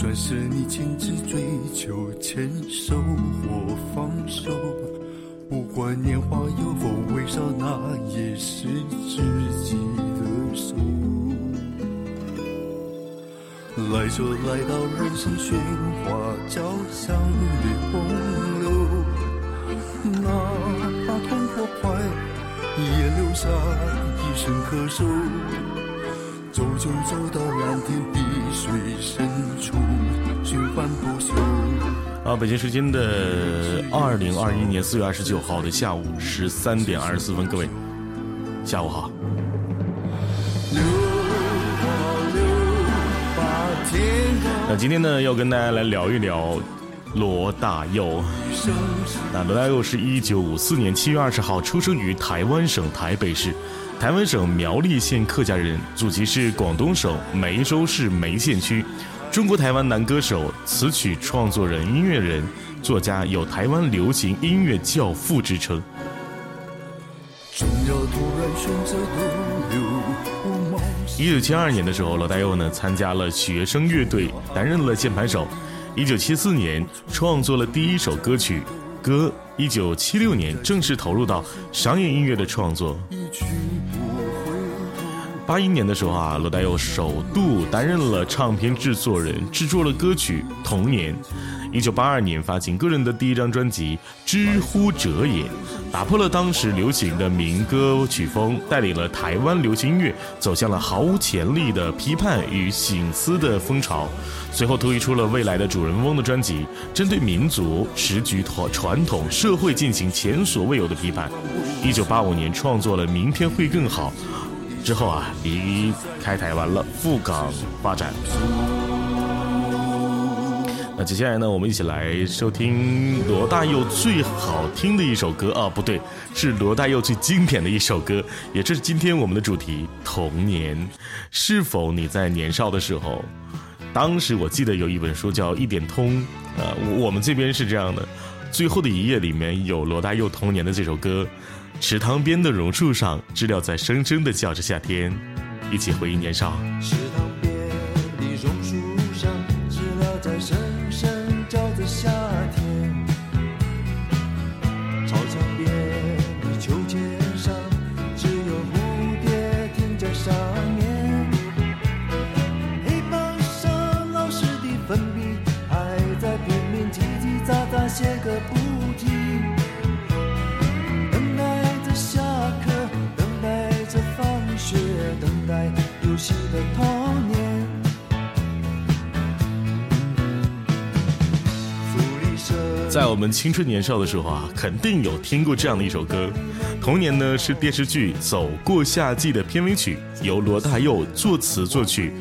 算是你亲自追求，牵手或放手，不管年华有否微少，那也是知己的手。来就来到人生喧哗，交响的洪流，哪怕痛或快，也留下一声咳嗽。走就走到蓝天碧水深处，循环不休。啊，北京时间的二零二一年四月二十九号的下午十三点二十四分，各位，下午好。那今天呢，要跟大家来聊一聊罗大佑。那罗大佑是一九五四年七月二十号出生于台湾省台北市。台湾省苗栗县客家人，祖籍是广东省梅州市梅县区，中国台湾男歌手、词曲创作人、音乐人、作家，有台湾流行音乐教父之称。一九七二年的时候，罗大佑呢参加了学生乐队，担任了键盘手。一九七四年创作了第一首歌曲。歌，一九七六年正式投入到商业音乐的创作。八一年的时候啊，罗大佑首度担任了唱片制作人，制作了歌曲《童年》。一九八二年发行个人的第一张专辑《知乎者也》，打破了当时流行的民歌曲风，带领了台湾流行音乐走向了毫无潜力的批判与醒思的风潮。随后推出了《未来的主人翁》的专辑，针对民族、时局、传传统、社会进行前所未有的批判。一九八五年创作了《明天会更好》，之后啊离开台湾了，赴港发展。那接下来呢，我们一起来收听罗大佑最好听的一首歌啊，不对，是罗大佑最经典的一首歌，也这是今天我们的主题——童年。是否你在年少的时候？当时我记得有一本书叫《一点通》，呃，我们这边是这样的，最后的一页里面有罗大佑童年的这首歌，《池塘边的榕树上，知了在声声的叫着夏天》，一起回忆年少。池塘边的榕树上，知了在声在我们青春年少的时候啊，肯定有听过这样的一首歌，《童年》呢是电视剧《走过夏季》的片尾曲，由罗大佑作词作曲，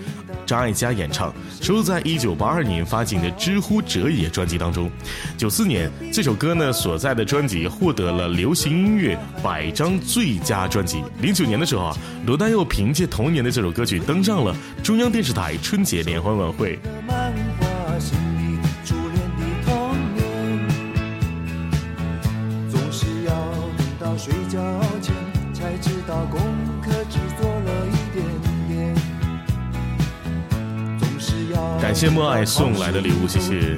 张艾嘉演唱，收录在一九八二年发行的《知乎者也》专辑当中。九四年，这首歌呢所在的专辑获得了流行音乐百张最佳专辑。零九年的时候啊，罗大佑凭借《童年》的这首歌曲登上了中央电视台春节联欢晚会。睡觉前才知道功课只做了一点点感谢默爱送来的礼物，谢谢。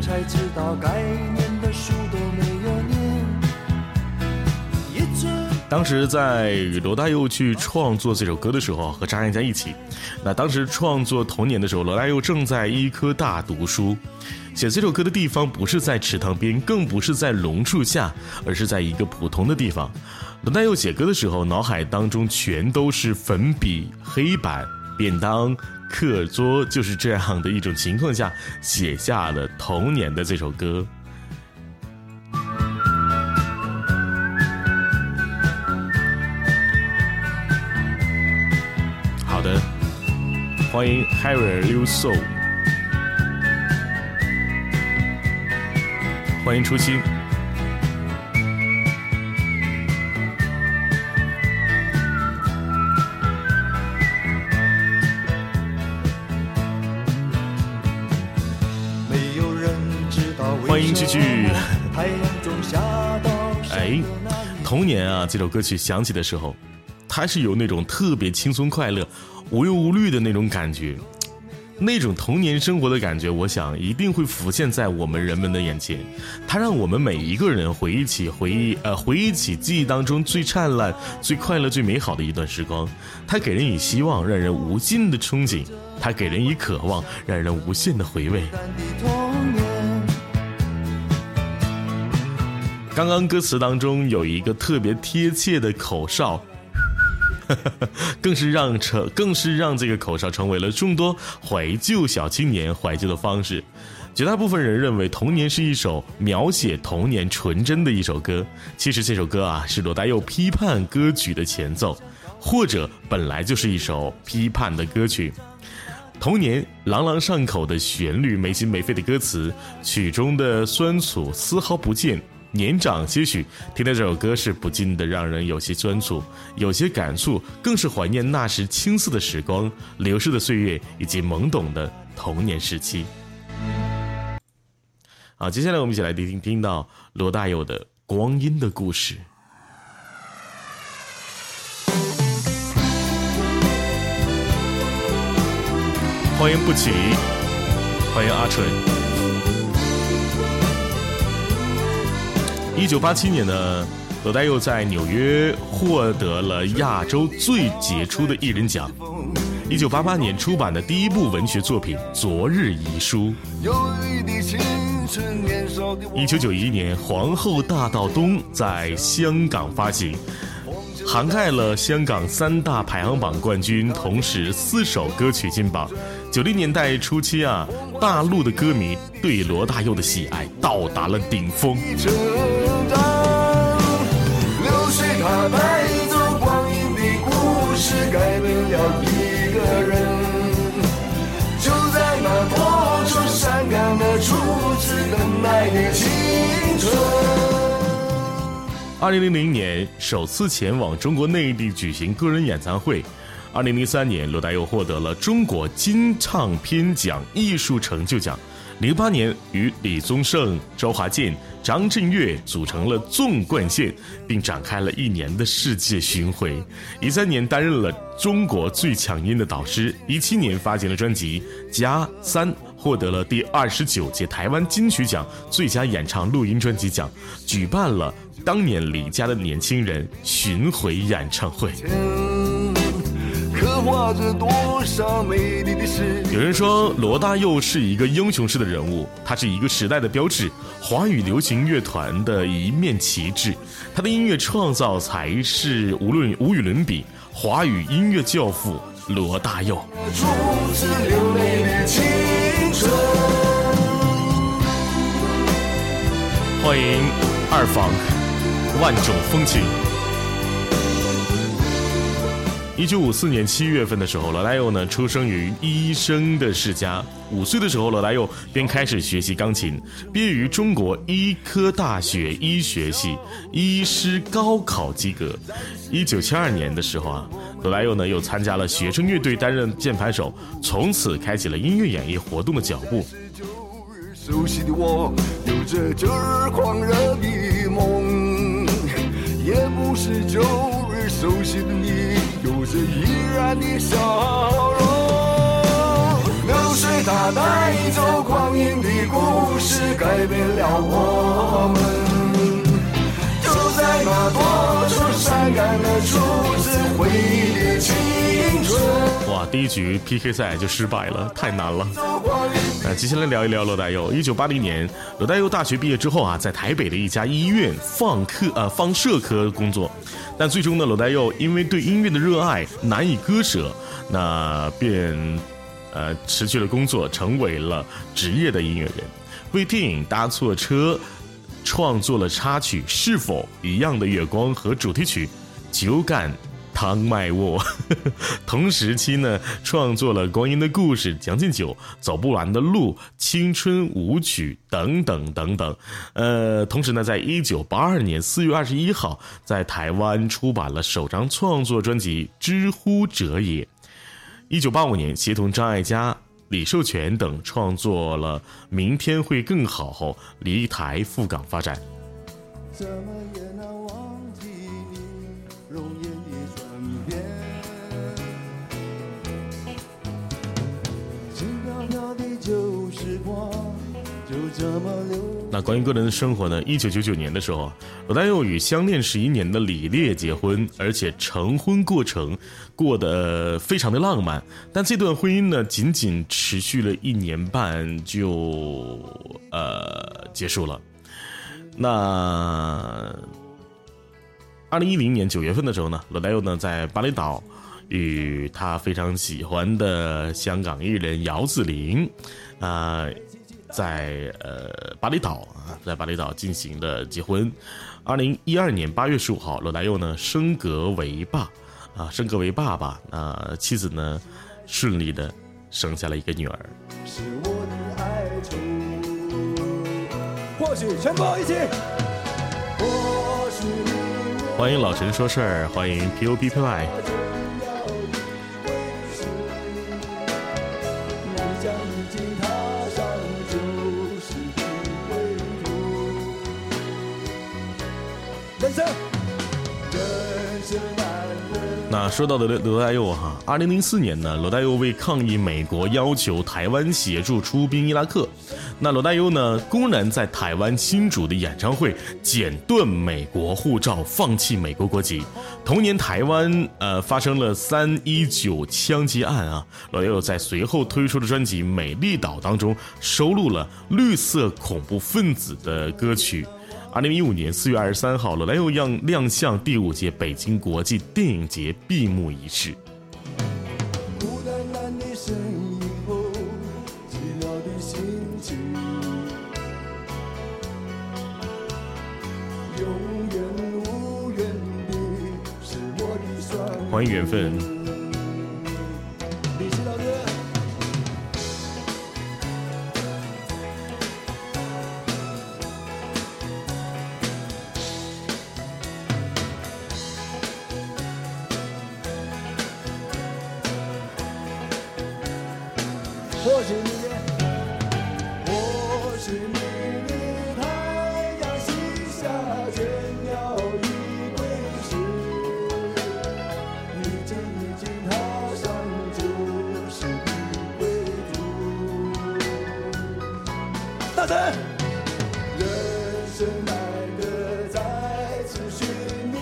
当时在罗大佑去创作这首歌的时候，和张艾嘉一起。那当时创作《童年》的时候，罗大佑正在医科大读书，写这首歌的地方不是在池塘边，更不是在榕树下，而是在一个普通的地方。罗大佑写歌的时候，脑海当中全都是粉笔、黑板、便当。课桌就是这样的一种情况下写下了童年的这首歌。好的，欢迎 Harry Liu So，欢迎初心。欢迎继续。哎，童年啊，这首歌曲响起的时候，它是有那种特别轻松快乐、无忧无虑的那种感觉。那种童年生活的感觉，我想一定会浮现在我们人们的眼前。它让我们每一个人回忆起回忆，呃，回忆起记忆当中最灿烂、最快乐、最美好的一段时光。它给人以希望，让人无尽的憧憬；它给人以渴望，让人无限的回味。刚刚歌词当中有一个特别贴切的口哨。更是让成，更是让这个口哨成为了众多怀旧小青年怀旧的方式。绝大部分人认为《童年》是一首描写童年纯真的一首歌，其实这首歌啊是罗大佑批判歌曲的前奏，或者本来就是一首批判的歌曲。《童年》朗朗上口的旋律，没心没肺的歌词，曲中的酸楚丝毫不见。年长些许，听到这首歌是不禁的让人有些酸楚，有些感触，更是怀念那时青涩的时光、流逝的岁月以及懵懂的童年时期。好，接下来我们一起来听听听到罗大佑的《光阴的故事》。欢迎不起，欢迎阿纯。一九八七年呢，罗大佑在纽约获得了亚洲最杰出的艺人奖。一九八八年出版的第一部文学作品《昨日遗书》。一九九一年，《皇后大道东》在香港发行，涵盖了香港三大排行榜冠军，同时四首歌曲进榜。九零年代初期啊，大陆的歌迷对罗大佑的喜爱到达了顶峰。带走光阴的故事，改变了一个人。就在那多愁善感的初次等待的青。二零零零年首次前往中国内地举行个人演唱会。二零零三年，罗大佑获得了中国金唱片奖艺术成就奖。零八年，与李宗盛、周华健、张震岳组成了纵贯线，并展开了一年的世界巡回。一三年，担任了中国最强音的导师。一七年，发行了专辑《加三》，获得了第二十九届台湾金曲奖最佳演唱录音专辑奖，举办了当年李家的年轻人巡回演唱会。刻画着多少美丽的诗。有人说罗大佑是一个英雄式的人物，他是一个时代的标志，华语流行乐团的一面旗帜。他的音乐创造才是无论无与伦比，华语音乐教父罗大佑。欢迎二访，万种风情。一九五四年七月份的时候，罗大佑呢出生于医生的世家。五岁的时候，罗大佑便开始学习钢琴，毕业于中国医科大学医学系，医师高考及格。一九七二年的时候啊，罗大佑呢又参加了学生乐队，担任键盘手，从此开启了音乐演艺活动的脚步。熟悉的我，有着旧日狂热的梦，也不是旧日熟悉的你。最依然的笑容，流水它带走光阴的故事，改变了我们。就在那多愁善感的初次回忆。哇，第一局 PK 赛就失败了，太难了。那接下来聊一聊罗大佑。一九八零年，罗大佑大学毕业之后啊，在台北的一家医院放科呃放射科工作。但最终呢，罗大佑因为对音乐的热爱难以割舍，那便，呃，辞去了工作，成为了职业的音乐人，为电影《搭错车》创作了插曲《是否一样的月光》和主题曲《酒干》。汤麦沃，同时期呢，创作了《光阴的故事》《将进酒》《走不完的路》《青春舞曲》等等等等。呃，同时呢，在一九八二年四月二十一号，在台湾出版了首张创作专辑《知乎者也》。一九八五年，协同张艾嘉、李寿全等创作了《明天会更好》后，离台赴港发展。怎么也难忘那关于个人的生活呢？一九九九年的时候，罗大佑与相恋十一年的李烈结婚，而且成婚过程过得非常的浪漫。但这段婚姻呢，仅仅持续了一年半就呃结束了。那二零一零年九月份的时候呢，罗大佑呢在巴厘岛与他非常喜欢的香港艺人姚子羚啊。在呃巴厘岛啊，在巴厘岛进行的结婚。二零一二年八月十五号，罗大佑呢升格为爸，啊升格为爸爸，那妻子呢顺利的生下了一个女儿。是我的爱或许全部一起。欢迎老陈说事儿，欢迎 P O P P Y。那说到的罗大佑哈，二零零四年呢，罗大佑为抗议美国要求台湾协助出兵伊拉克，那罗大佑呢公然在台湾新主的演唱会剪断美国护照，放弃美国国籍。同年台湾呃发生了三一九枪击案啊，罗大佑在随后推出的专辑《美丽岛》当中收录了绿色恐怖分子的歌曲。二零一五年四月二十三号，罗大佑亮亮相第五届北京国际电影节闭幕仪式。欢迎缘分。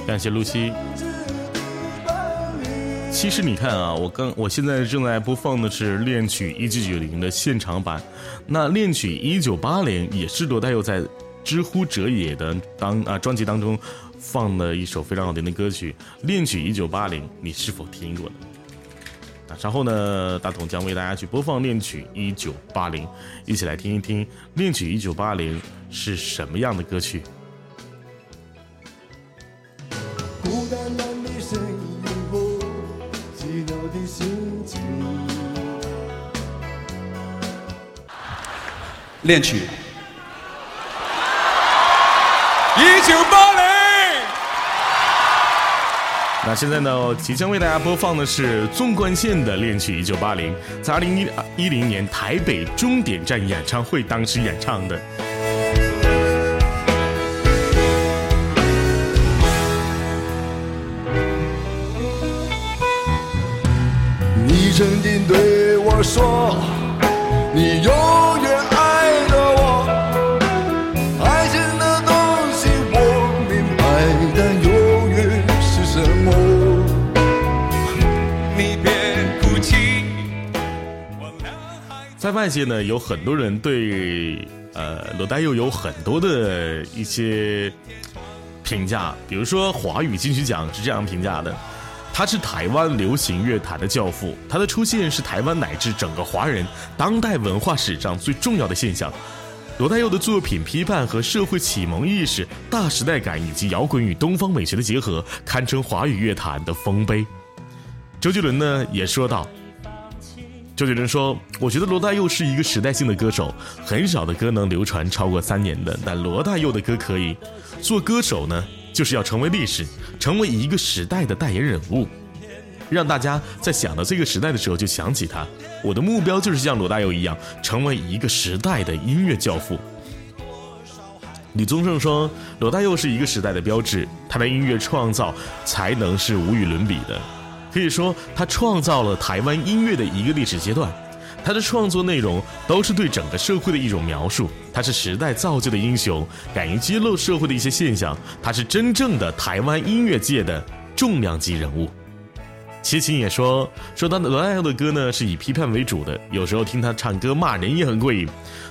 感谢露西。其实你看啊，我刚我现在正在播放的是恋曲一九九零的现场版，那恋曲一九八零也是罗大佑在《知乎者也》的当啊专辑当中放的一首非常好听的歌曲。恋曲一九八零，你是否听过呢？那稍后呢，大同将为大家去播放恋曲一九八零，一起来听一听恋曲一九八零是什么样的歌曲。恋曲那现在呢，即将为大家播放的是纵贯线的恋曲一九八零，在二零一一零年台北终点站演唱会当时演唱的。你曾经对我说，你永在外界呢，有很多人对呃罗大佑有很多的一些评价，比如说华语金曲奖是这样评价的：他是台湾流行乐坛的教父，他的出现是台湾乃至整个华人当代文化史上最重要的现象。罗大佑的作品批判和社会启蒙意识、大时代感以及摇滚与东方美学的结合，堪称华语乐坛的丰碑。周杰伦呢也说道。周杰伦说：“我觉得罗大佑是一个时代性的歌手，很少的歌能流传超过三年的，但罗大佑的歌可以。做歌手呢，就是要成为历史，成为一个时代的代言人物，让大家在想到这个时代的时候就想起他。我的目标就是像罗大佑一样，成为一个时代的音乐教父。”李宗盛说：“罗大佑是一个时代的标志，他的音乐创造才能是无与伦比的。”可以说，他创造了台湾音乐的一个历史阶段。他的创作内容都是对整个社会的一种描述，他是时代造就的英雄，敢于揭露社会的一些现象，他是真正的台湾音乐界的重量级人物。齐秦也说，说他的罗大佑的歌呢是以批判为主的，有时候听他唱歌骂人也很过瘾。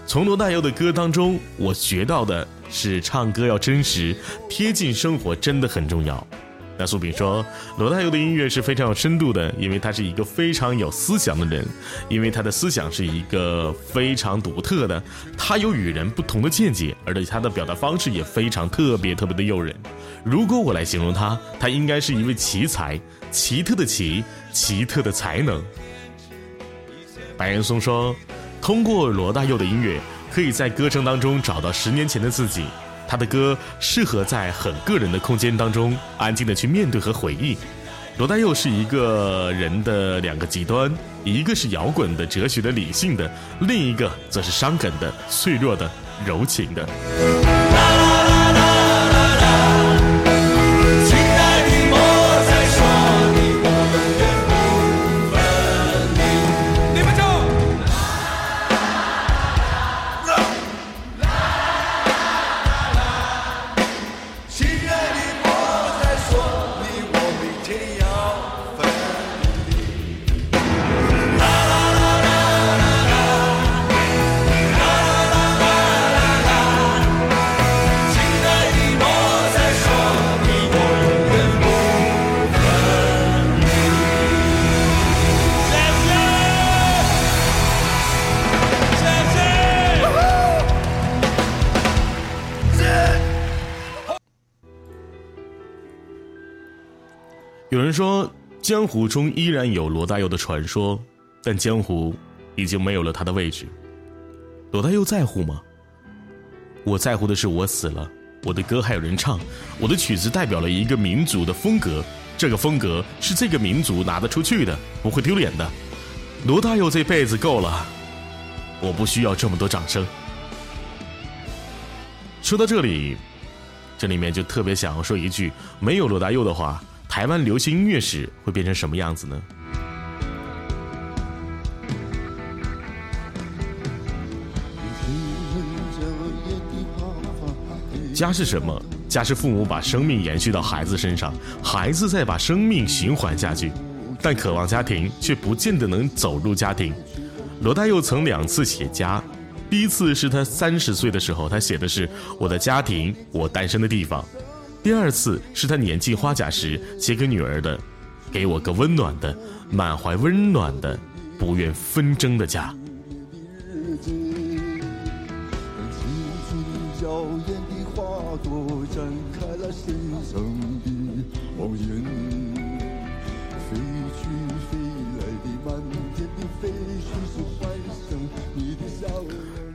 从罗大佑的歌当中，我学到的是唱歌要真实，贴近生活真的很重要。那苏炳说，罗大佑的音乐是非常有深度的，因为他是一个非常有思想的人，因为他的思想是一个非常独特的，他有与人不同的见解，而且他的表达方式也非常特别特别的诱人。如果我来形容他，他应该是一位奇才，奇特的奇，奇特的才能。白岩松说，通过罗大佑的音乐，可以在歌声当中找到十年前的自己。他的歌适合在很个人的空间当中安静的去面对和回忆。罗大佑是一个人的两个极端，一个是摇滚的、哲学的、理性的，另一个则是伤感的、脆弱的、柔情的。江湖中依然有罗大佑的传说，但江湖已经没有了他的位置。罗大佑在乎吗？我在乎的是，我死了，我的歌还有人唱，我的曲子代表了一个民族的风格，这个风格是这个民族拿得出去的，不会丢脸的。罗大佑这辈子够了，我不需要这么多掌声。说到这里，这里面就特别想要说一句：没有罗大佑的话。台湾流行音乐史会变成什么样子呢？家是什么？家是父母把生命延续到孩子身上，孩子再把生命循环下去。但渴望家庭，却不见得能走入家庭。罗大佑曾两次写家，第一次是他三十岁的时候，他写的是“我的家庭，我诞生的地方”。第二次是他年近花甲时写给女儿的，给我个温暖的、满怀温暖的、不愿纷争的家。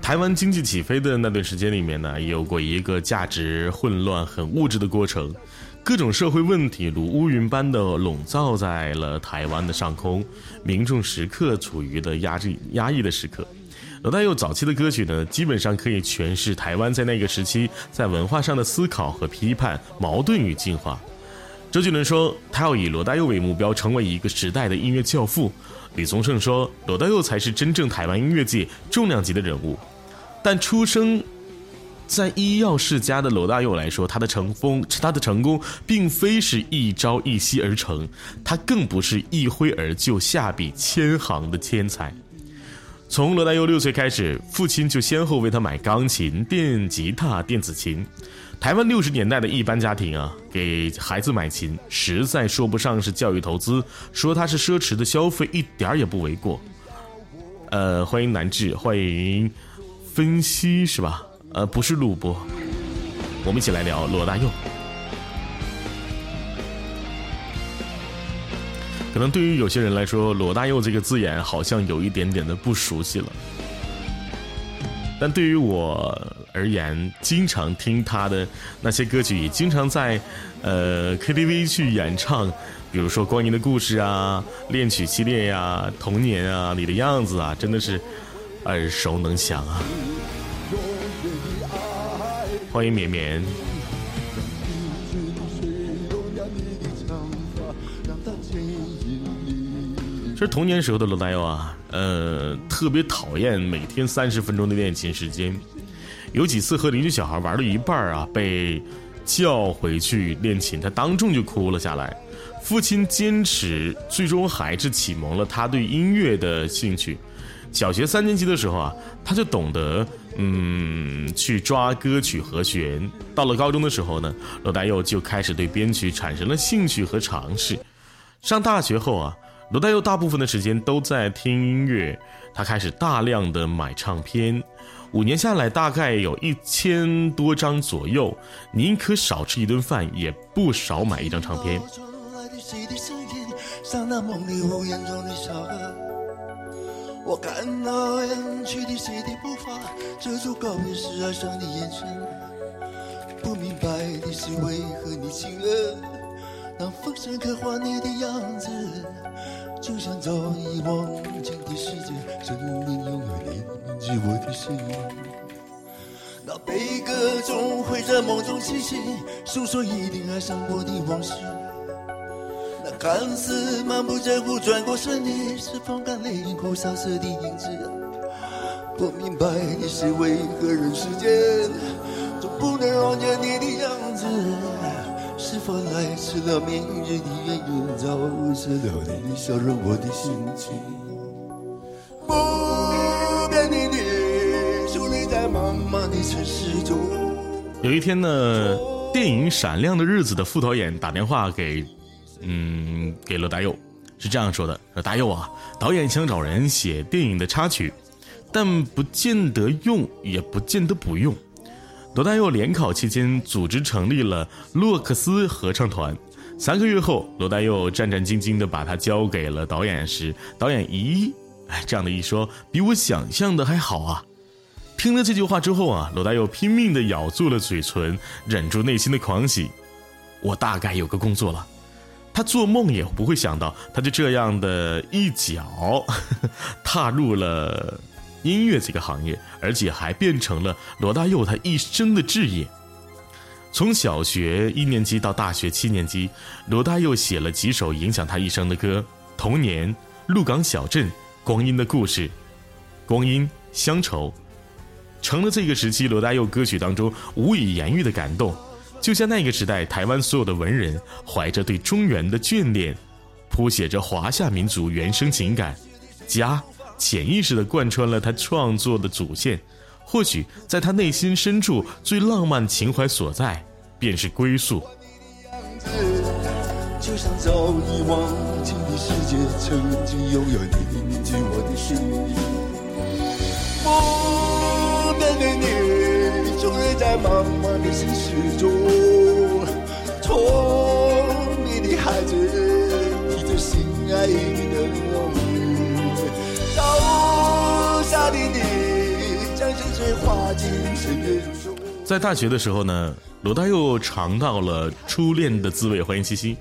台湾经济起飞的那段时间里面呢，有过一个价值混乱、很物质的过程，各种社会问题如乌云般的笼罩在了台湾的上空，民众时刻处于的压制、压抑的时刻。罗大佑早期的歌曲呢，基本上可以诠释台湾在那个时期在文化上的思考和批判、矛盾与进化。周杰伦说，他要以罗大佑为目标，成为一个时代的音乐教父。李宗盛说，罗大佑才是真正台湾音乐界重量级的人物。但出生在医药世家的罗大佑来说，他的成功，他的成功并非是一朝一夕而成，他更不是一挥而就、下笔千行的天才。从罗大佑六岁开始，父亲就先后为他买钢琴、电吉他、电子琴。台湾六十年代的一般家庭啊，给孩子买琴，实在说不上是教育投资，说它是奢侈的消费，一点儿也不为过。呃，欢迎南志，欢迎。分析是吧？呃，不是录播，我们一起来聊罗大佑。可能对于有些人来说，罗大佑这个字眼好像有一点点的不熟悉了。但对于我而言，经常听他的那些歌曲，也经常在呃 KTV 去演唱，比如说《光阴的故事》啊，《恋曲系列》呀，《童年》啊，《你的样子》啊，真的是。耳熟能详啊！欢迎绵绵。这是童年时候的罗大佑啊，呃，特别讨厌每天三十分钟的练琴时间。有几次和邻居小孩玩到一半啊，被叫回去练琴，他当众就哭了下来。父亲坚持，最终还是启蒙了他对音乐的兴趣。小学三年级的时候啊，他就懂得嗯去抓歌曲和弦。到了高中的时候呢，罗大佑就开始对编曲产生了兴趣和尝试。上大学后啊，罗大佑大部分的时间都在听音乐，他开始大量的买唱片。五年下来，大概有一千多张左右，宁可少吃一顿饭，也不少买一张唱片。我看到远去的谁的步伐，遮住告别时哀伤的眼神。不明白的是为何你亲热，当风声刻画你的样子，就像早已忘情的世界，生命永远凝记我的声音。那悲歌总会在梦中清醒，诉说一定爱上过的往事。那看似满不在乎，转过身的是风干泪眼哭萧瑟的影子。不明白的是为何人世间总不能容忍你的样子？是否来迟了明日的原因，早失了你的笑容我的心情。不变的你，伫立在茫茫的城市中。有一天呢，电影《闪亮的日子》的副导演打电话给。嗯，给罗大佑是这样说的：说大佑啊，导演想找人写电影的插曲，但不见得用，也不见得不用。罗大佑联考期间组织成立了洛克斯合唱团，三个月后，罗大佑战战兢兢地把它交给了导演时，导演咦，哎，这样的一说，比我想象的还好啊。听了这句话之后啊，罗大佑拼命地咬住了嘴唇，忍住内心的狂喜，我大概有个工作了。他做梦也不会想到，他就这样的一脚 踏入了音乐这个行业，而且还变成了罗大佑他一生的志业。从小学一年级到大学七年级，罗大佑写了几首影响他一生的歌，《童年》《鹿港小镇》《光阴的故事》《光阴》《乡愁》，成了这个时期罗大佑歌曲当中无以言喻的感动。就像那个时代，台湾所有的文人怀着对中原的眷恋，谱写着华夏民族原生情感，家潜意识地贯穿了他创作的主线。或许在他内心深处最浪漫情怀所在，便是归宿。就像早已忘情的世界，曾经拥有你进我的心里。不变的你，终于在茫茫的城市中聪明的孩子提着心爱的。在大学的时候呢，罗大佑尝到了初恋的滋味。欢迎七夕。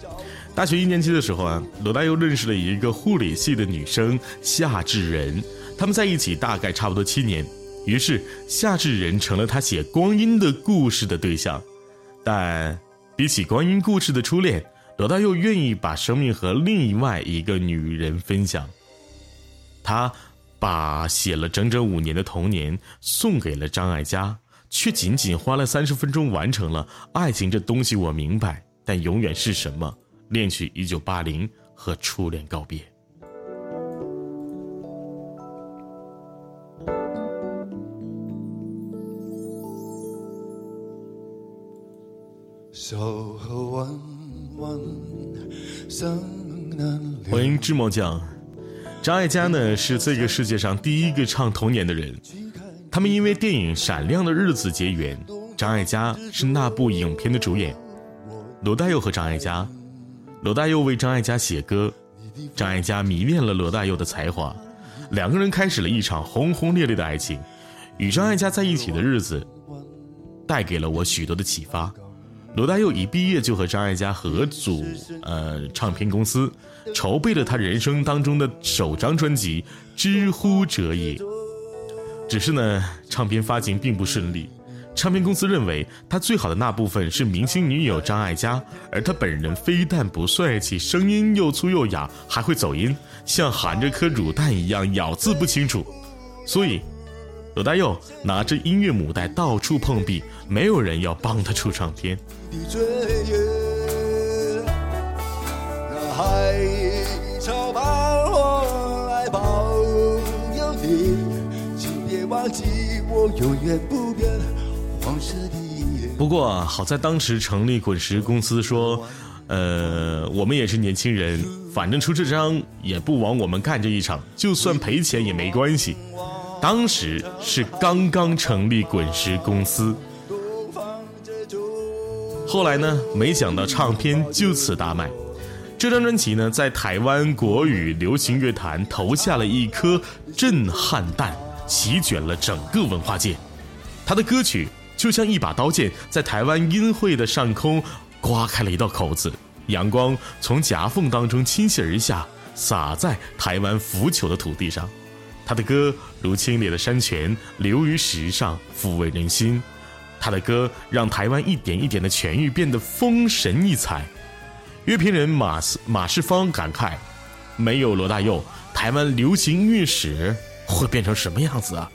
大学一年级的时候啊，罗大佑认识了一个护理系的女生夏志仁，他们在一起大概差不多七年。于是夏志仁成了他写《光阴的故事》的对象。但比起《光阴故事》的初恋，罗大佑愿意把生命和另外一个女人分享。他把写了整整五年的童年送给了张艾嘉。却仅仅花了三十分钟完成了爱情这东西，我明白，但永远是什么？恋曲一九八零和初恋告别。欢迎芝麻酱，张艾嘉呢是这个世界上第一个唱童年的人。他们因为电影《闪亮的日子》结缘，张艾嘉是那部影片的主演，罗大佑和张艾嘉，罗大佑为张艾嘉写歌，张艾嘉迷恋了罗大佑的才华，两个人开始了一场轰轰烈烈的爱情。与张艾嘉在一起的日子，带给了我许多的启发。罗大佑一毕业就和张艾嘉合组呃唱片公司，筹备了他人生当中的首张专辑《知乎者也》。只是呢，唱片发行并不顺利，唱片公司认为他最好的那部分是明星女友张艾嘉，而他本人非但不帅气，声音又粗又哑，还会走音，像含着颗卤蛋一样咬字不清楚。所以，罗大佑拿着音乐母带到处碰壁，没有人要帮他出唱片。不过好在当时成立滚石公司说，呃，我们也是年轻人，反正出这张也不枉我们干这一场，就算赔钱也没关系。当时是刚刚成立滚石公司，后来呢，没想到唱片就此大卖。这张专辑呢，在台湾国语流行乐坛投下了一颗震撼弹，席卷了整个文化界。他的歌曲就像一把刀剑，在台湾音会的上空刮开了一道口子，阳光从夹缝当中倾泻而下，洒在台湾腐朽的土地上。他的歌如清冽的山泉，流于石上，抚慰人心。他的歌让台湾一点一点的痊愈，变得丰神异彩。乐评人马斯马世芳感慨：“没有罗大佑，台湾流行音乐史会变成什么样子啊？”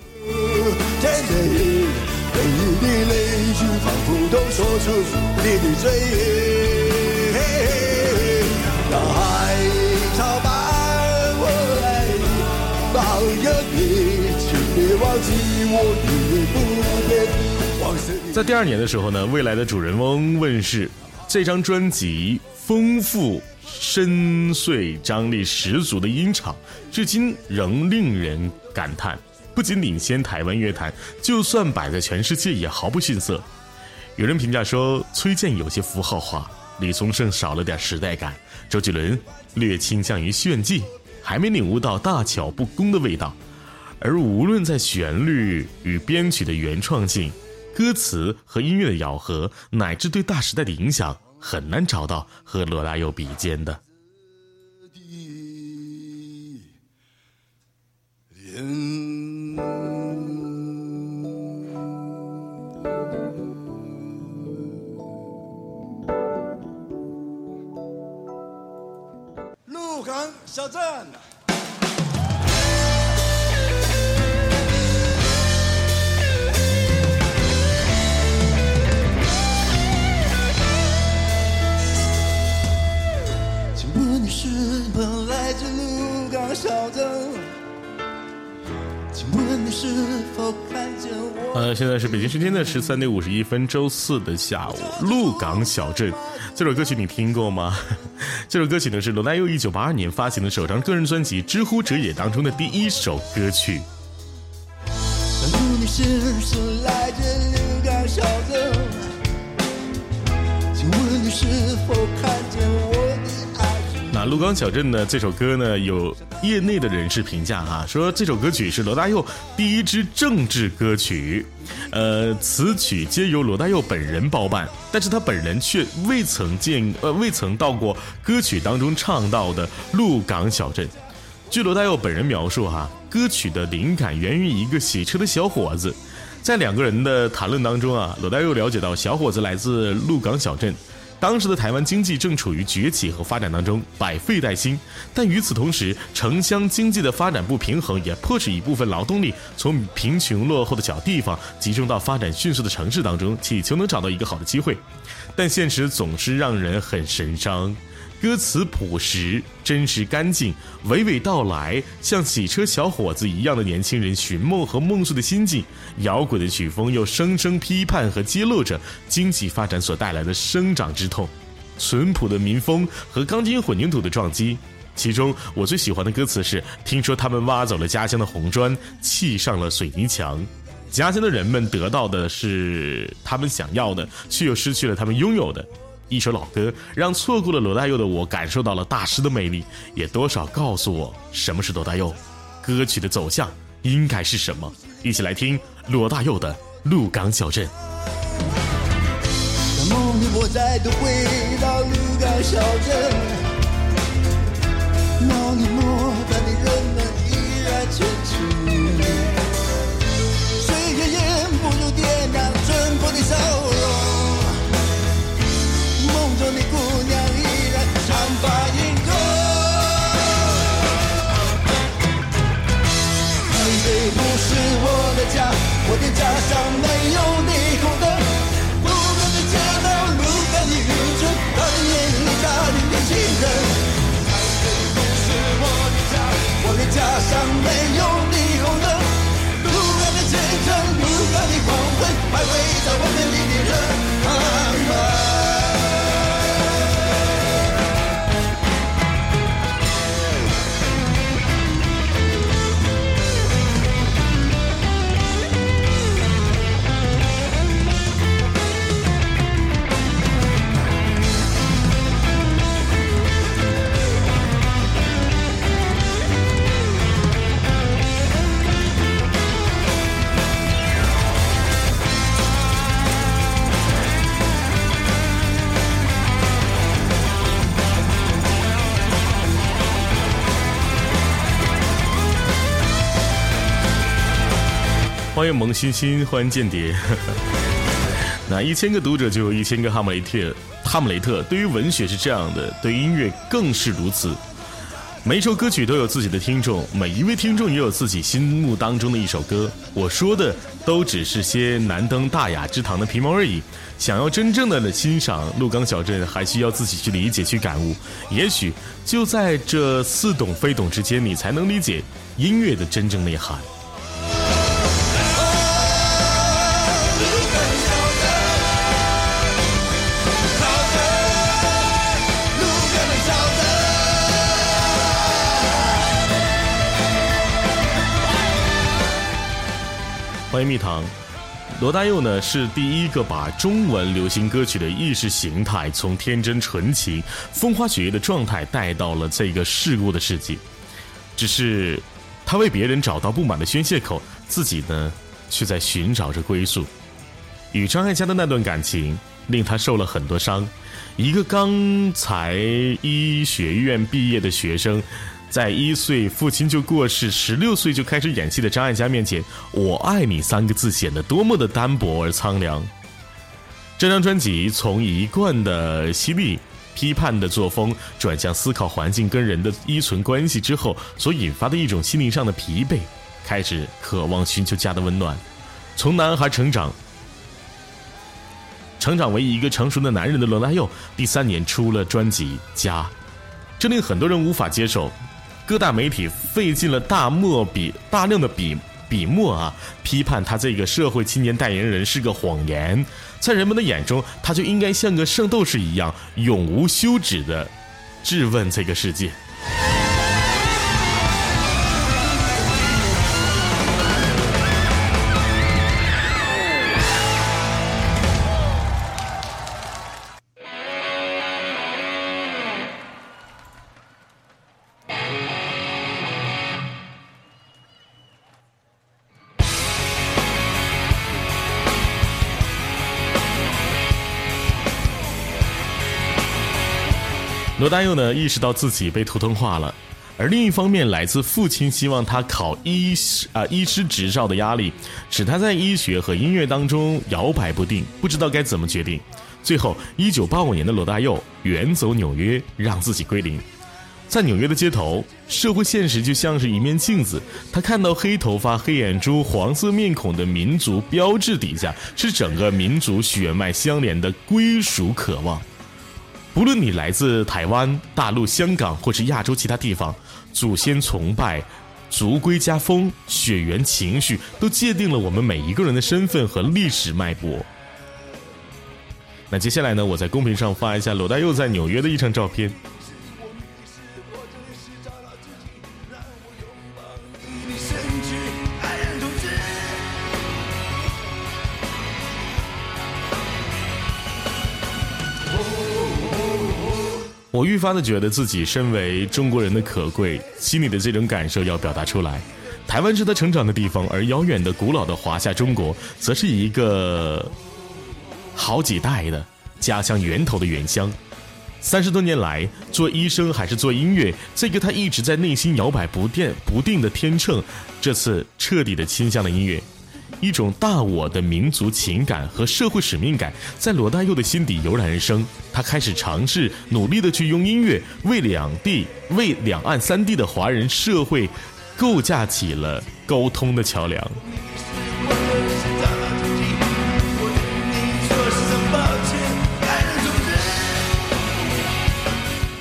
在第二年的时候呢，未来的主人翁问世，这张专辑。丰富、深邃、张力十足的音场，至今仍令人感叹。不仅领先台湾乐坛，就算摆在全世界也毫不逊色。有人评价说，崔健有些符号化，李宗盛少了点时代感，周杰伦略倾向于炫技，还没领悟到大巧不工的味道。而无论在旋律与编曲的原创性、歌词和音乐的咬合，乃至对大时代的影响。很难找到和罗大佑比肩的。鹿港小镇。呃，现在是北京时间的十三点五十一分，周四的下午，鹿港小镇这首歌曲你听过吗？这首歌曲呢是罗大佑一九八二年发行的首张个人专辑《知乎者也》当中的第一首歌曲。请问你是否看见我？鹿港小镇呢？这首歌呢，有业内的人士评价哈，说这首歌曲是罗大佑第一支政治歌曲，呃，词曲皆由罗大佑本人包办，但是他本人却未曾见呃未曾到过歌曲当中唱到的鹿港小镇。据罗大佑本人描述哈，歌曲的灵感源于一个洗车的小伙子，在两个人的谈论当中啊，罗大佑了解到小伙子来自鹿港小镇。当时的台湾经济正处于崛起和发展当中，百废待兴。但与此同时，城乡经济的发展不平衡，也迫使一部分劳动力从贫穷落后的小地方集中到发展迅速的城市当中，祈求能找到一个好的机会。但现实总是让人很神伤。歌词朴实、真实、干净，娓娓道来，像洗车小伙子一样的年轻人寻梦和梦碎的心境。摇滚的曲风又声声批判和揭露着经济发展所带来的生长之痛，淳朴的民风和钢筋混凝土的撞击。其中我最喜欢的歌词是：听说他们挖走了家乡的红砖，砌上了水泥墙。家乡 的人们得到的是他们想要的，却又失去了他们拥有的。一首老歌，让错过了罗大佑的我感受到了大师的魅力，也多少告诉我什么是罗大佑，歌曲的走向应该是什么。一起来听罗大佑的《鹿港小镇》。梦里我再度回到鹿港小镇，梦里落单的人们依然坚持，岁月掩不住点亮春。中的姑娘依然长发盈盈。台北不是我的家，我的家乡没有霓虹灯。的，人。不是我的家，我的家乡没有。欢迎萌新新，欢迎间谍。那一千个读者就有一千个哈姆雷特。哈姆雷特对于文学是这样的，对音乐更是如此。每一首歌曲都有自己的听众，每一位听众也有自己心目当中的一首歌。我说的都只是些难登大雅之堂的皮毛而已。想要真正的欣赏鹿港小镇，还需要自己去理解、去感悟。也许就在这似懂非懂之间，你才能理解音乐的真正内涵。欢迎蜜糖，罗大佑呢是第一个把中文流行歌曲的意识形态从天真纯情、风花雪月的状态带到了这个世故的世界。只是他为别人找到不满的宣泄口，自己呢却在寻找着归宿。与张艾嘉的那段感情令他受了很多伤。一个刚才医学院毕业的学生。在一岁父亲就过世，十六岁就开始演戏的张艾嘉面前，“我爱你”三个字显得多么的单薄而苍凉。这张专辑从一贯的犀利批判的作风，转向思考环境跟人的依存关系之后所引发的一种心灵上的疲惫，开始渴望寻求家的温暖。从男孩成长，成长为一个成熟的男人的罗大佑，第三年出了专辑《家》，这令很多人无法接受。各大媒体费尽了大墨笔大量的笔笔墨啊，批判他这个社会青年代言人是个谎言，在人们的眼中，他就应该像个圣斗士一样，永无休止的质问这个世界。罗大佑呢意识到自己被图腾化了，而另一方面，来自父亲希望他考医师啊医师执照的压力，使他在医学和音乐当中摇摆不定，不知道该怎么决定。最后，一九八五年的罗大佑远走纽约，让自己归零。在纽约的街头，社会现实就像是一面镜子，他看到黑头发、黑眼珠、黄色面孔的民族标志底下，是整个民族血脉相连的归属渴望。不论你来自台湾、大陆、香港，或是亚洲其他地方，祖先崇拜、族规家风、血缘情绪，都界定了我们每一个人的身份和历史脉搏。那接下来呢？我在公屏上发一下罗大佑在纽约的一张照片。我愈发的觉得自己身为中国人的可贵，心里的这种感受要表达出来。台湾是他成长的地方，而遥远的古老的华夏中国，则是一个好几代的家乡源头的原乡。三十多年来，做医生还是做音乐，这个他一直在内心摇摆不定、不定的天秤，这次彻底的倾向了音乐。一种大我的民族情感和社会使命感在罗大佑的心底油然而生。他开始尝试努力的去用音乐为两地为两岸三地的华人社会构架起了沟通的桥梁。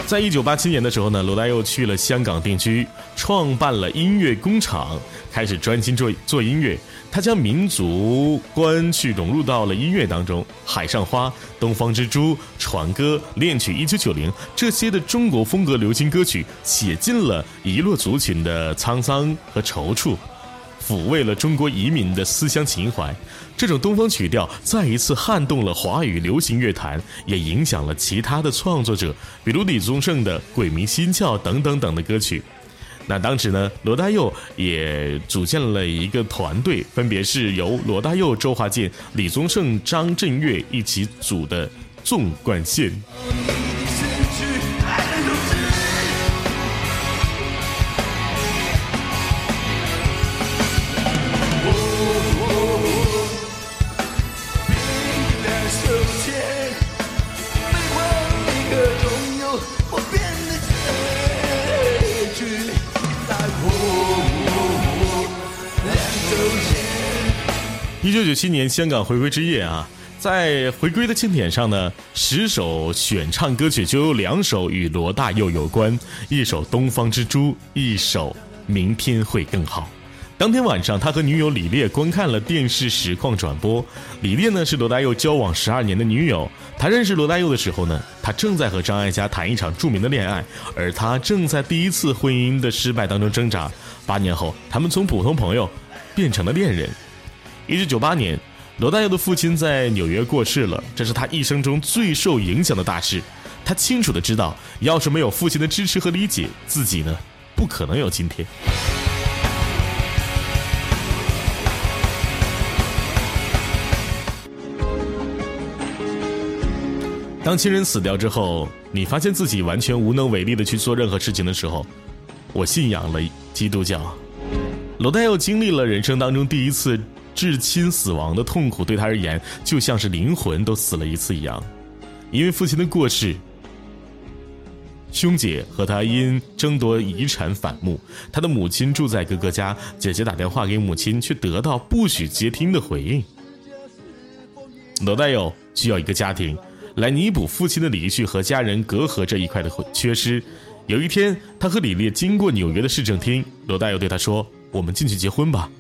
在一九八七年的时候呢罗大佑去了香港定居创办了音乐工厂开始专心做做音乐。他将民族观去融入到了音乐当中，《海上花》《东方之珠》《船歌》《恋曲一九九零》这些的中国风格流行歌曲，写尽了遗落族群的沧桑和踌躇。抚慰了中国移民的思乡情怀，这种东方曲调再一次撼动了华语流行乐坛，也影响了其他的创作者，比如李宗盛的《鬼迷心窍》等等等的歌曲。那当时呢，罗大佑也组建了一个团队，分别是由罗大佑、周华健、李宗盛、张震岳一起组的纵贯线。九七年香港回归之夜啊，在回归的庆典上呢，十首选唱歌曲就有两首与罗大佑有关，一首《东方之珠》，一首《明天会更好》。当天晚上，他和女友李烈观看了电视实况转播。李烈呢是罗大佑交往十二年的女友，他认识罗大佑的时候呢，他正在和张艾嘉谈一场著名的恋爱，而他正在第一次婚姻的失败当中挣扎。八年后，他们从普通朋友变成了恋人。一九九八年，罗大佑的父亲在纽约过世了，这是他一生中最受影响的大事。他清楚的知道，要是没有父亲的支持和理解，自己呢，不可能有今天。当亲人死掉之后，你发现自己完全无能为力的去做任何事情的时候，我信仰了基督教。罗大佑经历了人生当中第一次。至亲死亡的痛苦对他而言，就像是灵魂都死了一次一样。因为父亲的过世，兄姐和他因争夺遗产反目。他的母亲住在哥哥家，姐姐打电话给母亲，却得到不许接听的回应。罗大佑需要一个家庭来弥补父亲的离去和家人隔阂这一块的缺失。有一天，他和李烈经过纽约的市政厅，罗大佑对他说：“我们进去结婚吧。”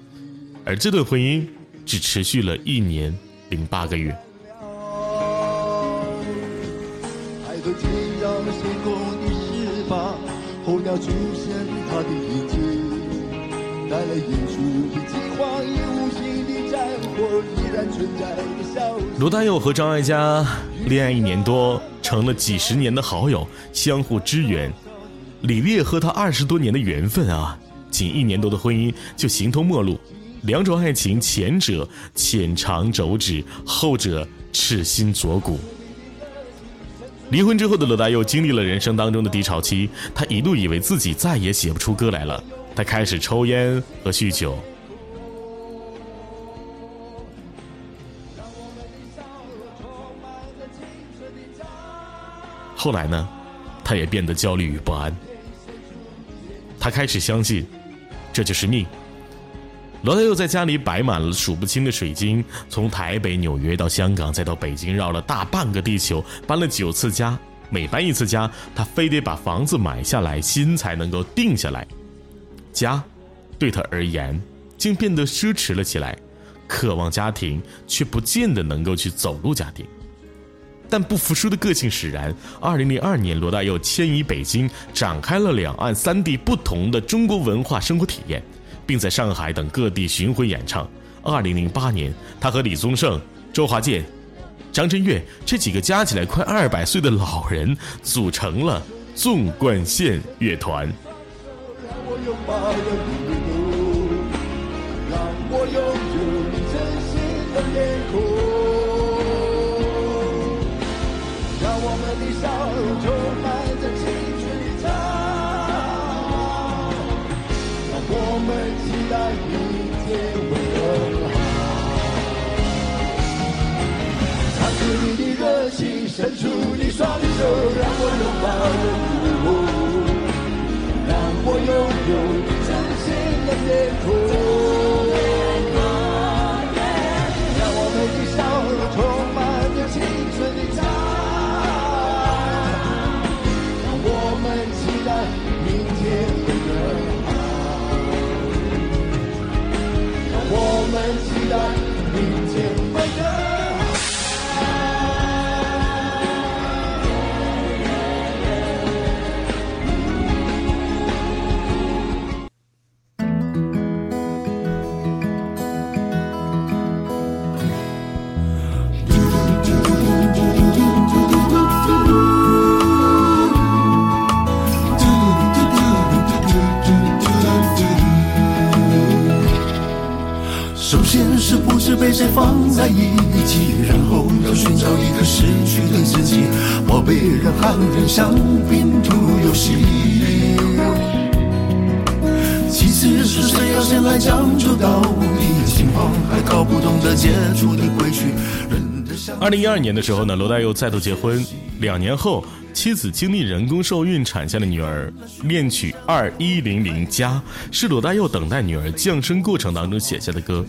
而这段婚姻只持续了一年零八个月。罗大佑和张艾嘉恋爱一年多，成了几十年的好友，相互支援。李烈和他二十多年的缘分啊，仅一年多的婚姻就形同陌路。两种爱情，前者浅尝辄止，后者赤心左骨。离婚之后的罗大佑经历了人生当中的低潮期，他一度以为自己再也写不出歌来了，他开始抽烟和酗酒。后来呢，他也变得焦虑与不安。他开始相信，这就是命。罗大佑在家里摆满了数不清的水晶，从台北、纽约到香港，再到北京，绕了大半个地球，搬了九次家。每搬一次家，他非得把房子买下来，心才能够定下来。家，对他而言，竟变得奢侈了起来。渴望家庭，却不见得能够去走入家庭。但不服输的个性使然。二零零二年，罗大佑迁移北京，展开了两岸三地不同的中国文化生活体验。并在上海等各地巡回演唱。二零零八年，他和李宗盛、周华健、张震岳这几个加起来快二百岁的老人组成了纵贯线乐团。伸出你双手，让我拥抱。着你，让我拥有你真心的面是被谁放在一起，然后要寻找一个失去的自己，宝贝，人和人像拼图游戏。其次是谁要先来讲究到底，情况还搞不懂得接触的规矩。二零一二年的时候呢，罗大佑再度结婚，两年后。妻子经历人工受孕产下的女儿，恋曲二一零零加是罗大佑等待女儿降生过程当中写下的歌。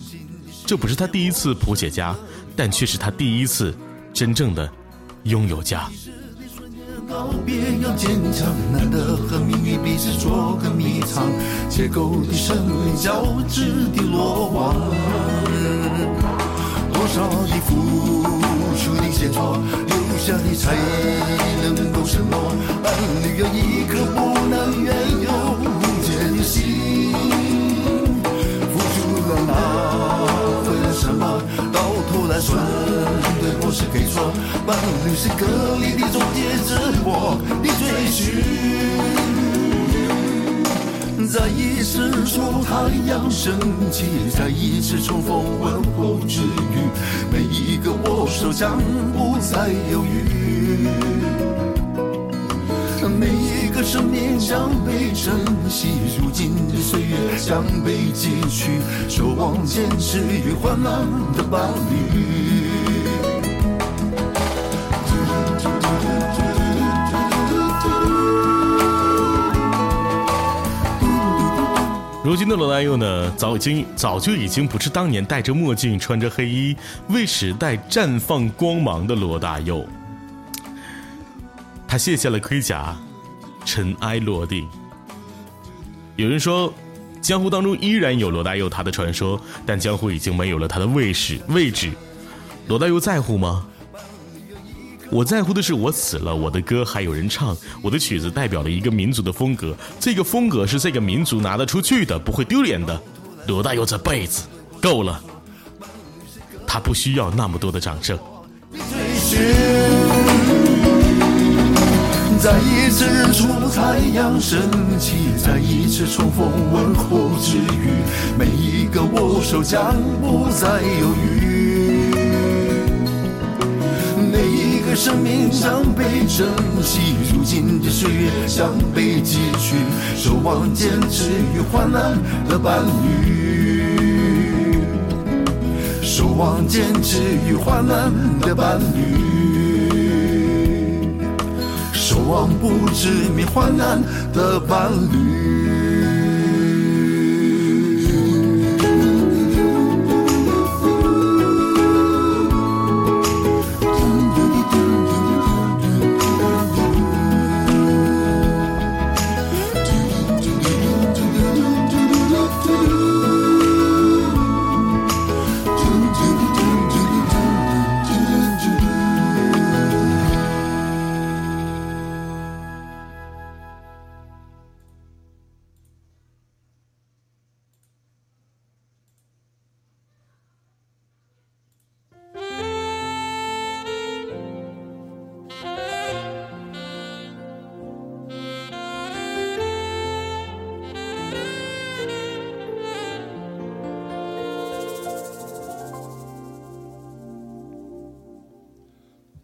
这不是他第一次谱写家，但却是他第一次真正的拥有家。告别要坚强，难得和命运彼此做个迷藏，结构的生命交织的落网，多少的付出的线索。下的才能够承诺，伴侣有一颗不能怨尤来算对或是给错，伴侣是隔离的终结，自我的追寻。再一次出太阳升起，再一次重逢问候之余，每一个握手将不再犹豫，每一个生命将被珍惜，如今的岁月将被记取，守望坚持与患难的伴侣。如今的罗大佑呢，早已经早就已经不是当年戴着墨镜、穿着黑衣、为时代绽放光芒的罗大佑。他卸下了盔甲，尘埃落定。有人说，江湖当中依然有罗大佑他的传说，但江湖已经没有了他的位置位置。罗大佑在乎吗？我在乎的是，我死了，我的歌还有人唱，我的曲子代表了一个民族的风格，这个风格是这个民族拿得出去的，不会丢脸的。罗大佑这辈子够了，他不需要那么多的掌声。再一次日出，太阳升起，再一次重逢问候之余，每一个握手将不再犹豫。每一个生命将被珍惜，如今的岁月将被汲取，守望坚持与患难的伴侣，守望坚持与患难的伴侣，守望不知名患难的伴侣。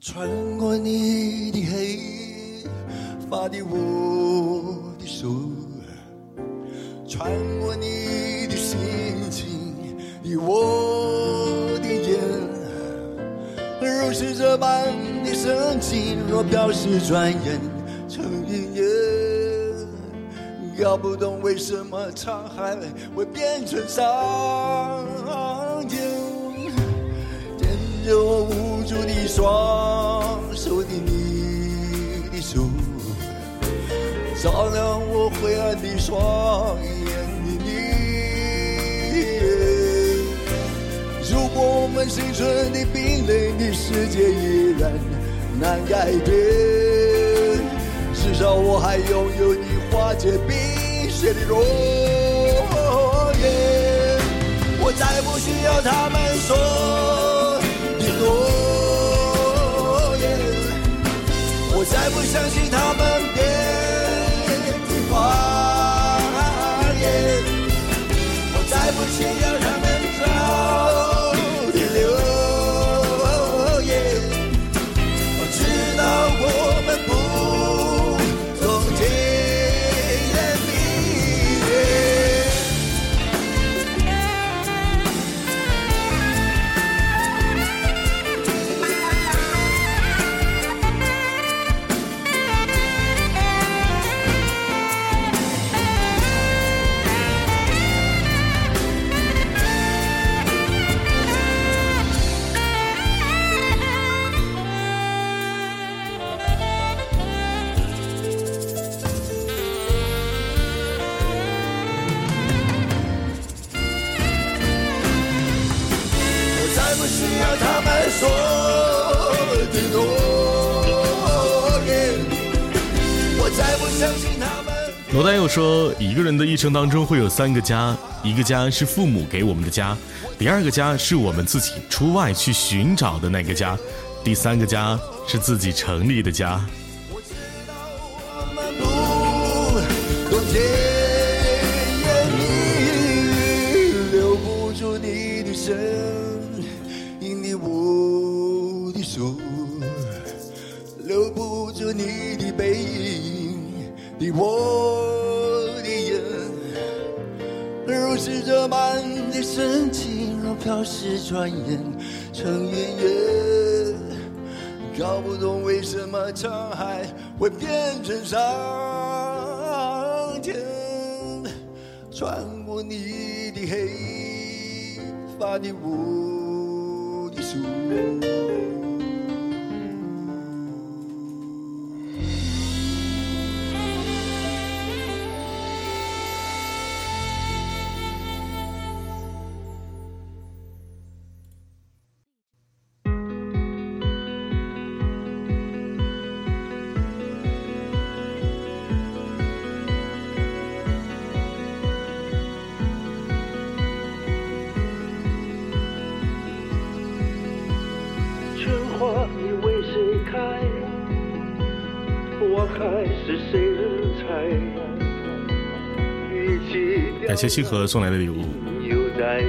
穿过你的黑发的我的手，穿过你的心情的我的眼，如是这般的深情，若表示转眼成云烟，搞不懂为什么沧海会变成桑田，牵着我无助的双。手的你的手，照亮我灰暗的双眼的你。如果我们心存的冰冷的世界依然难改变，至少我还拥有你化解冰雪的容颜。我再不需要他们说相信他们编的谎言，我再不需要他们。找罗大佑说，一个人的一生当中会有三个家，一个家是父母给我们的家，第二个家是我们自己出外去寻找的那个家，第三个家是自己成立的家。飘逝转眼成云烟。搞不懂为什么沧海会变成桑田，穿过你的黑发的无的感谢星河送来的礼物。又在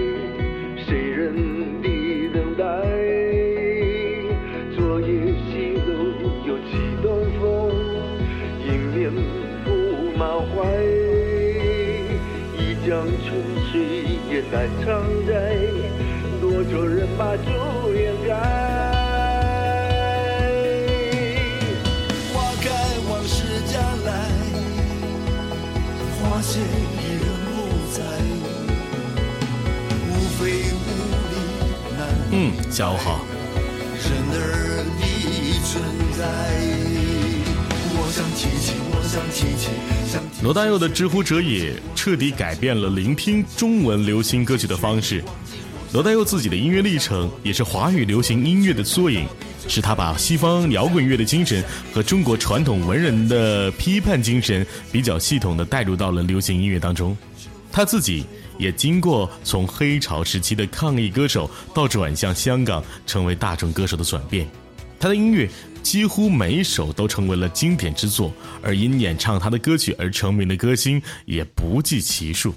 谁人的等待？昨夜西楼有几段风，迎面铺满怀。一江春水也难常在，多少人把酒下午好。人儿的存在。我想提起，我想提起，罗大佑的《知乎者也》彻底改变了聆听中文流行歌曲的方式。罗大佑自己的音乐历程也是华语流行音乐的缩影，是他把西方摇滚乐的精神和中国传统文人的批判精神比较系统的带入到了流行音乐当中。他自己也经过从黑潮时期的抗议歌手到转向香港成为大众歌手的转变，他的音乐几乎每一首都成为了经典之作，而因演唱他的歌曲而成名的歌星也不计其数。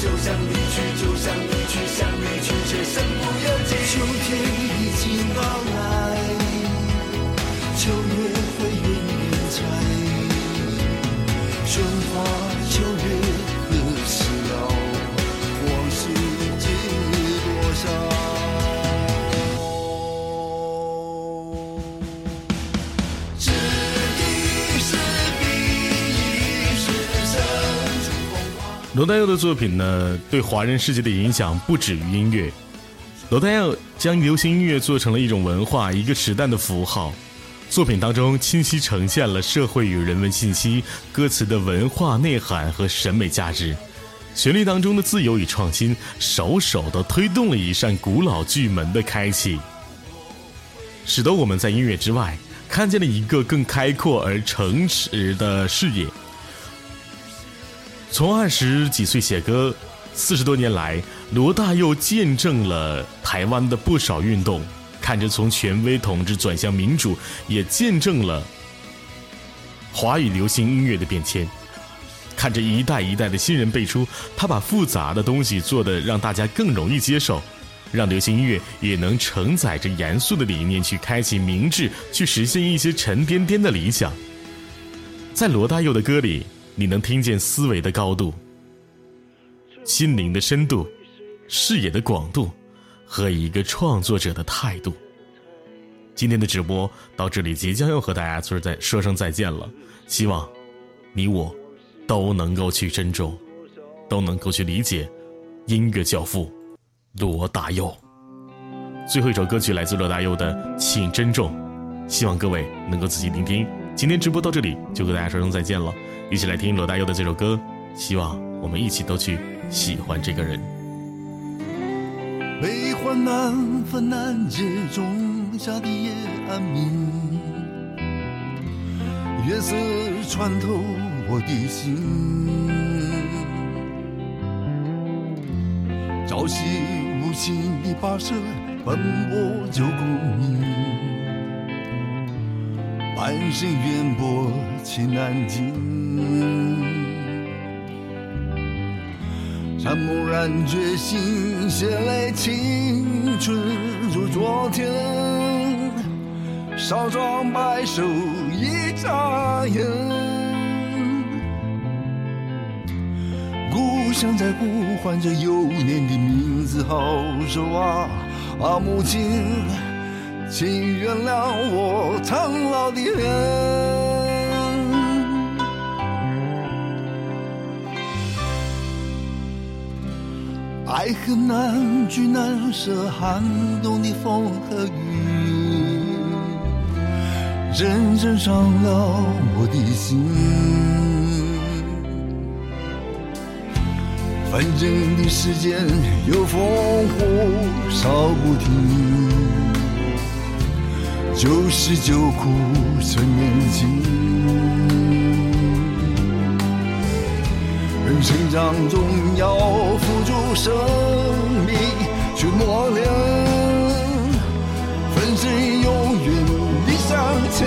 就像你去，罗大佑的作品呢，对华人世界的影响不止于音乐。罗大佑将流行音乐做成了一种文化，一个时代的符号。作品当中清晰呈现了社会与人文信息、歌词的文化内涵和审美价值。旋律当中的自由与创新，首首都推动了一扇古老巨门的开启，使得我们在音乐之外看见了一个更开阔而诚实的视野。从二十几岁写歌，四十多年来，罗大佑见证了台湾的不少运动，看着从权威统治转向民主，也见证了华语流行音乐的变迁。看着一代一代的新人辈出，他把复杂的东西做得让大家更容易接受，让流行音乐也能承载着严肃的理念去开启明智，去实现一些沉甸甸的理想。在罗大佑的歌里，你能听见思维的高度、心灵的深度、视野的广度和一个创作者的态度。今天的直播到这里，即将要和大家说再说声再见了，希望你我。都能够去珍重，都能够去理解音乐教父罗大佑。最后一首歌曲来自罗大佑的《请珍重》，希望各位能够仔细聆听。今天直播到这里就和大家说声再见了，一起来听罗大佑的这首歌。希望我们一起都去喜欢这个人。悲欢难分难解，仲夏的夜安眠，月色穿透。我的心，朝夕无情的跋涉，奔波旧功名，半生渊博情难尽。山木然决心，血泪青春如昨天，少壮白首一眨眼。故乡在呼唤着幼年的名字，好熟啊！啊，母亲，请原谅我苍老的脸。爱恨难聚难舍，寒冬的风和雨，深深伤了我的心。反正的时间有烽火烧不停，旧事旧苦趁年轻。成长中要付出生命去磨练，粉身永远的向前。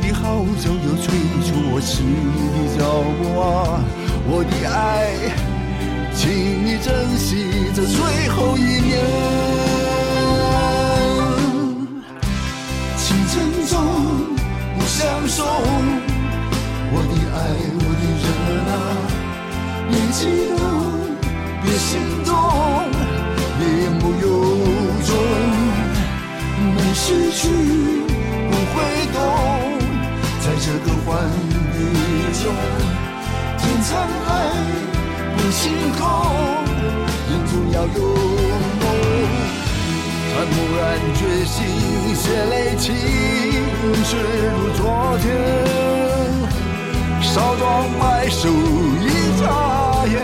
的号角又催促我迟疑的脚步啊，我的爱，请你珍惜这最后一面，相送。我的爱，我的人啊，别激动，别心动，别不由衷，没失去不会懂。在这个欢愉中，天苍海，不星空，人总要有。蓦然决心，血泪青春如昨天，少壮白首一眨眼。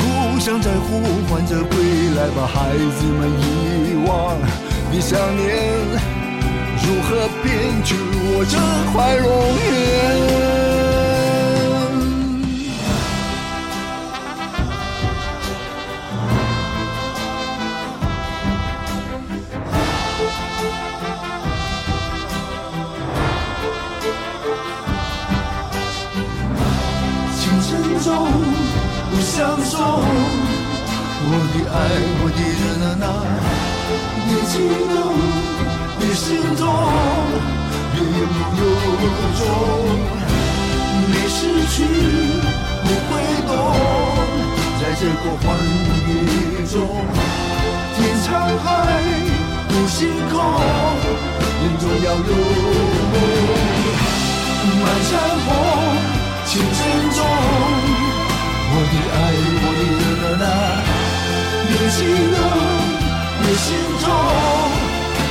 故乡在呼唤着归来吧，孩子们遗忘。你想念，如何编织我这块容颜？我的人啊那。别激动，你心痛，别不由衷，你失去不会懂。在这个欢愉中，天沧海，不星空，人总要有梦。满山红，请珍重，我的爱，我的热辣辣越心冷，越心痛，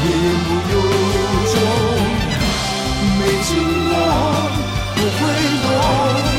越言不由衷，没结果不会懂。